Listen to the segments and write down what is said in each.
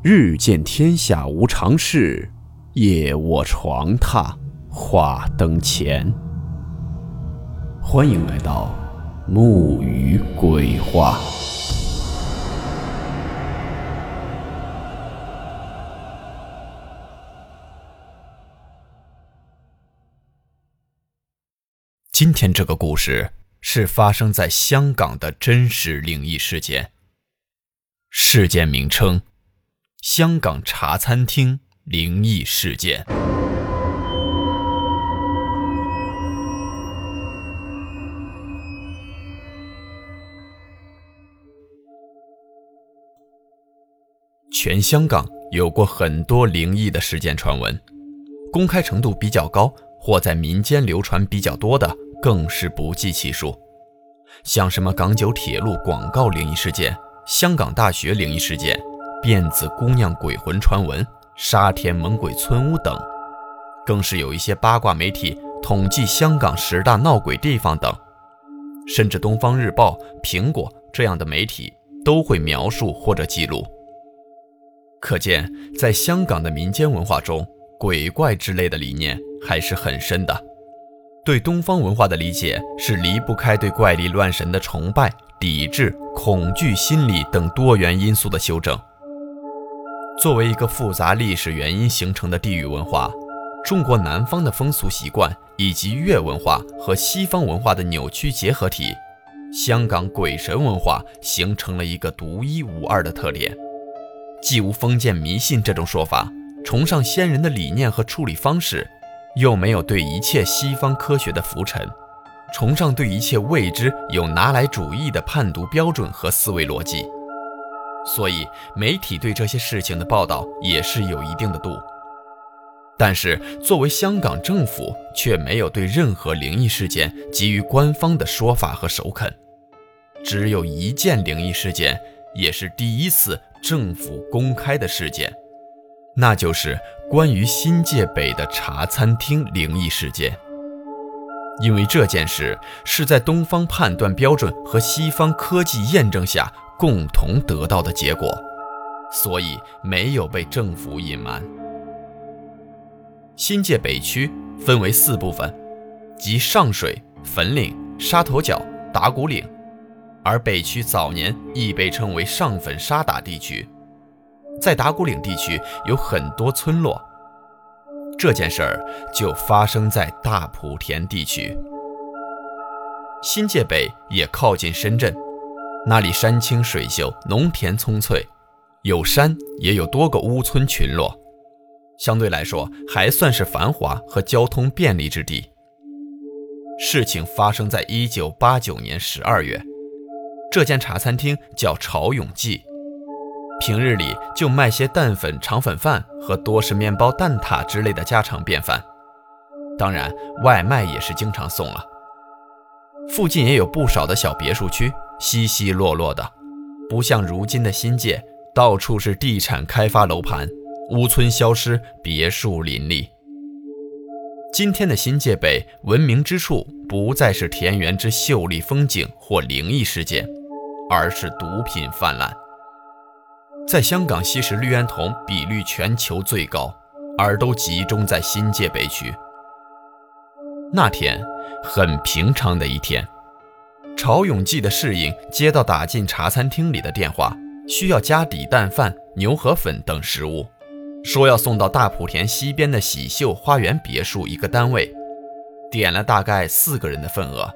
日见天下无常事，夜卧床榻话灯前。欢迎来到木鱼鬼话。今天这个故事是发生在香港的真实灵异事件。事件名称。香港茶餐厅灵异事件。全香港有过很多灵异的事件传闻，公开程度比较高或在民间流传比较多的更是不计其数。像什么港九铁路广告灵异事件、香港大学灵异事件。辫子姑娘鬼魂传闻、沙田猛鬼村屋等，更是有一些八卦媒体统计香港十大闹鬼地方等，甚至《东方日报》、苹果这样的媒体都会描述或者记录。可见，在香港的民间文化中，鬼怪之类的理念还是很深的。对东方文化的理解是离不开对怪力乱神的崇拜、抵制、恐惧心理等多元因素的修正。作为一个复杂历史原因形成的地域文化，中国南方的风俗习惯以及粤文化和西方文化的扭曲结合体，香港鬼神文化形成了一个独一无二的特点，既无封建迷信这种说法，崇尚先人的理念和处理方式，又没有对一切西方科学的浮沉，崇尚对一切未知有拿来主义的判读标准和思维逻辑。所以，媒体对这些事情的报道也是有一定的度，但是作为香港政府，却没有对任何灵异事件给予官方的说法和首肯。只有一件灵异事件，也是第一次政府公开的事件，那就是关于新界北的茶餐厅灵异事件。因为这件事是在东方判断标准和西方科技验证下。共同得到的结果，所以没有被政府隐瞒。新界北区分为四部分，即上水、粉岭、沙头角、打鼓岭，而北区早年亦被称为上粉沙打地区。在打鼓岭地区有很多村落，这件事儿就发生在大埔田地区。新界北也靠近深圳。那里山清水秀，农田葱翠，有山也有多个屋村群落，相对来说还算是繁华和交通便利之地。事情发生在一九八九年十二月，这间茶餐厅叫潮永记，平日里就卖些蛋粉、肠粉饭和多士面包、蛋挞之类的家常便饭，当然外卖也是经常送了。附近也有不少的小别墅区。稀稀落落的，不像如今的新界，到处是地产开发楼盘，屋村消失，别墅林立。今天的新界北闻名之处，不再是田园之秀丽风景或灵异事件，而是毒品泛滥。在香港吸食氯胺酮比率全球最高，而都集中在新界北区。那天，很平常的一天。曹永记的侍应接到打进茶餐厅里的电话，需要加底蛋饭、牛河粉等食物，说要送到大埔田西边的喜秀花园别墅一个单位，点了大概四个人的份额。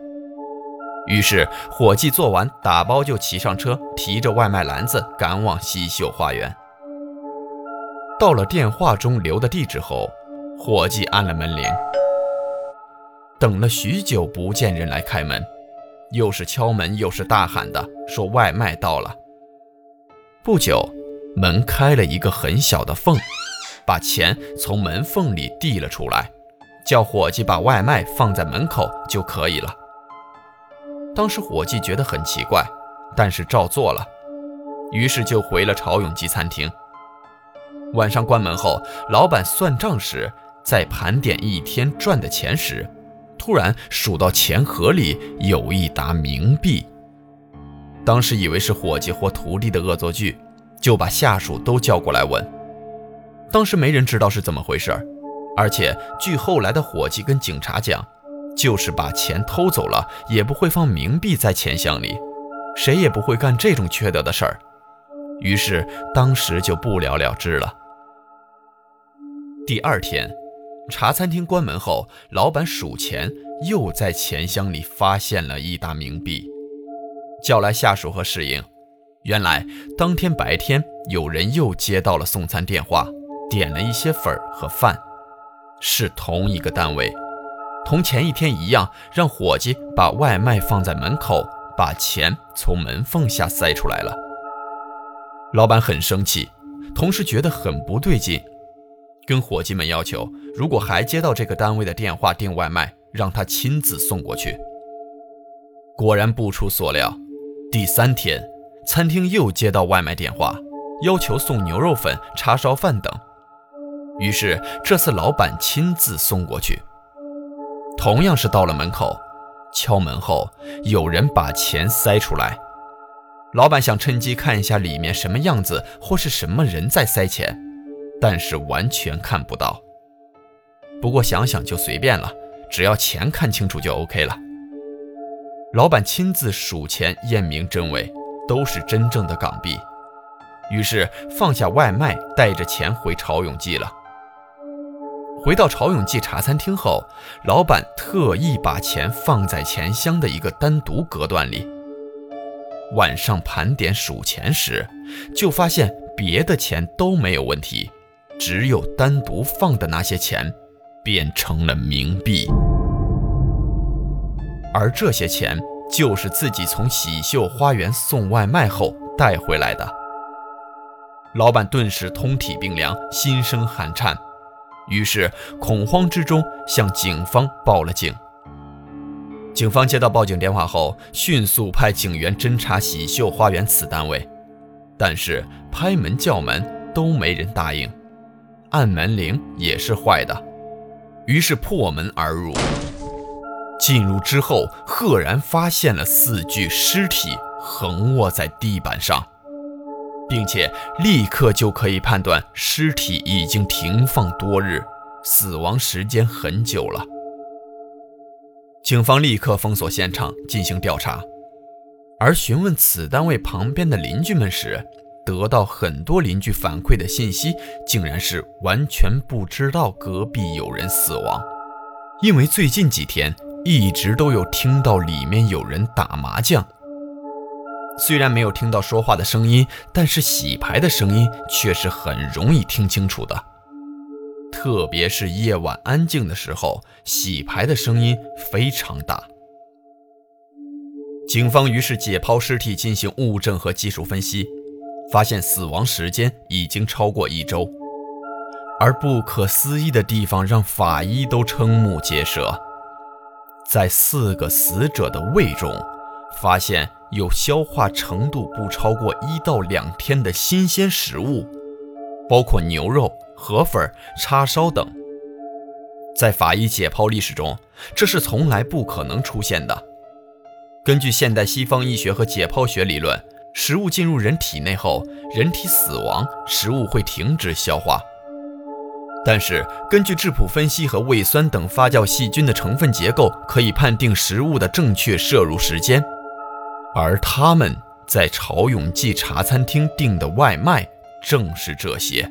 于是伙计做完打包就骑上车，提着外卖篮子赶往喜秀花园。到了电话中留的地址后，伙计按了门铃，等了许久不见人来开门。又是敲门又是大喊的，说外卖到了。不久，门开了一个很小的缝，把钱从门缝里递了出来，叫伙计把外卖放在门口就可以了。当时伙计觉得很奇怪，但是照做了，于是就回了潮涌记餐厅。晚上关门后，老板算账时，在盘点一天赚的钱时。突然数到钱盒里有一沓冥币，当时以为是伙计或徒弟的恶作剧，就把下属都叫过来问。当时没人知道是怎么回事而且据后来的伙计跟警察讲，就是把钱偷走了，也不会放冥币在钱箱里，谁也不会干这种缺德的事儿。于是当时就不了了之了。第二天，茶餐厅关门后，老板数钱，又在钱箱里发现了一沓冥币，叫来下属和侍应。原来当天白天，有人又接到了送餐电话，点了一些粉和饭，是同一个单位，同前一天一样，让伙计把外卖放在门口，把钱从门缝下塞出来了。老板很生气，同时觉得很不对劲，跟伙计们要求，如果还接到这个单位的电话订外卖，让他亲自送过去。果然不出所料，第三天。餐厅又接到外卖电话，要求送牛肉粉、叉烧饭等。于是这次老板亲自送过去。同样是到了门口，敲门后有人把钱塞出来。老板想趁机看一下里面什么样子，或是什么人在塞钱，但是完全看不到。不过想想就随便了，只要钱看清楚就 OK 了。老板亲自数钱验明真伪。都是真正的港币，于是放下外卖，带着钱回潮永记了。回到潮永记茶餐厅后，老板特意把钱放在钱箱的一个单独隔断里。晚上盘点数钱时，就发现别的钱都没有问题，只有单独放的那些钱变成了冥币，而这些钱。就是自己从喜秀花园送外卖后带回来的。老板顿时通体冰凉，心生寒颤，于是恐慌之中向警方报了警。警方接到报警电话后，迅速派警员侦查喜秀花园此单位，但是拍门叫门都没人答应，按门铃也是坏的，于是破门而入。进入之后，赫然发现了四具尸体横卧在地板上，并且立刻就可以判断尸体已经停放多日，死亡时间很久了。警方立刻封锁现场进行调查，而询问此单位旁边的邻居们时，得到很多邻居反馈的信息，竟然是完全不知道隔壁有人死亡，因为最近几天。一直都有听到里面有人打麻将，虽然没有听到说话的声音，但是洗牌的声音却是很容易听清楚的。特别是夜晚安静的时候，洗牌的声音非常大。警方于是解剖尸体进行物证和技术分析，发现死亡时间已经超过一周。而不可思议的地方让法医都瞠目结舌。在四个死者的胃中，发现有消化程度不超过一到两天的新鲜食物，包括牛肉、河粉、叉烧等。在法医解剖历史中，这是从来不可能出现的。根据现代西方医学和解剖学理论，食物进入人体内后，人体死亡，食物会停止消化。但是，根据质谱分析和胃酸等发酵细菌的成分结构，可以判定食物的正确摄入时间。而他们在朝永记茶餐厅订的外卖正是这些。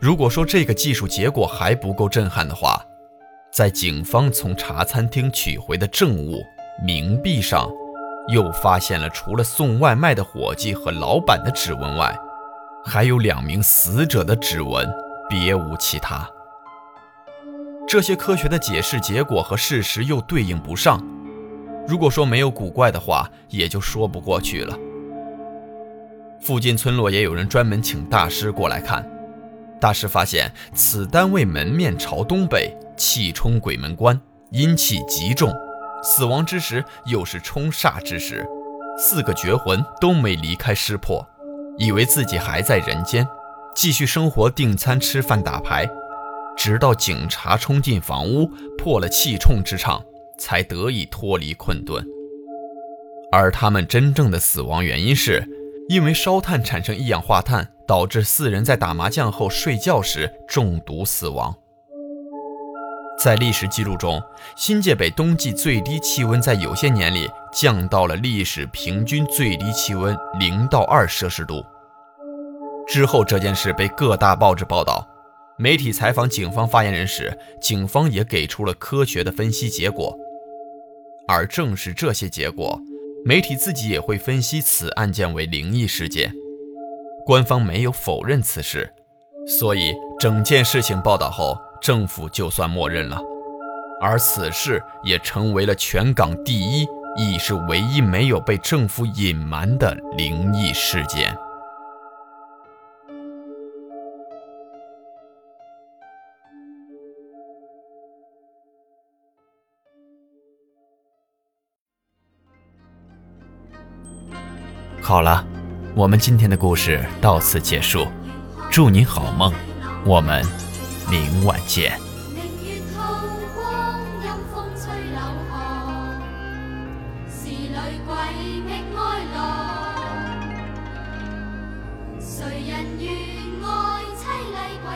如果说这个技术结果还不够震撼的话，在警方从茶餐厅取回的证物冥币上，又发现了除了送外卖的伙计和老板的指纹外。还有两名死者的指纹，别无其他。这些科学的解释结果和事实又对应不上。如果说没有古怪的话，也就说不过去了。附近村落也有人专门请大师过来看。大师发现此单位门面朝东北，气冲鬼门关，阴气极重，死亡之时又是冲煞之时，四个绝魂都没离开尸魄。以为自己还在人间，继续生活，订餐、吃饭、打牌，直到警察冲进房屋，破了气冲之场，才得以脱离困顿。而他们真正的死亡原因是因为烧炭产生一氧化碳，导致四人在打麻将后睡觉时中毒死亡。在历史记录中，新界北冬季最低气温在有些年里降到了历史平均最低气温零到二摄氏度。之后，这件事被各大报纸报道。媒体采访警方发言人时，警方也给出了科学的分析结果。而正是这些结果，媒体自己也会分析此案件为灵异事件。官方没有否认此事，所以整件事情报道后，政府就算默认了。而此事也成为了全港第一，亦是唯一没有被政府隐瞒的灵异事件。好了，我们今天的故事到此结束，祝您好梦，我们明晚见。谁人愿爱凄厉鬼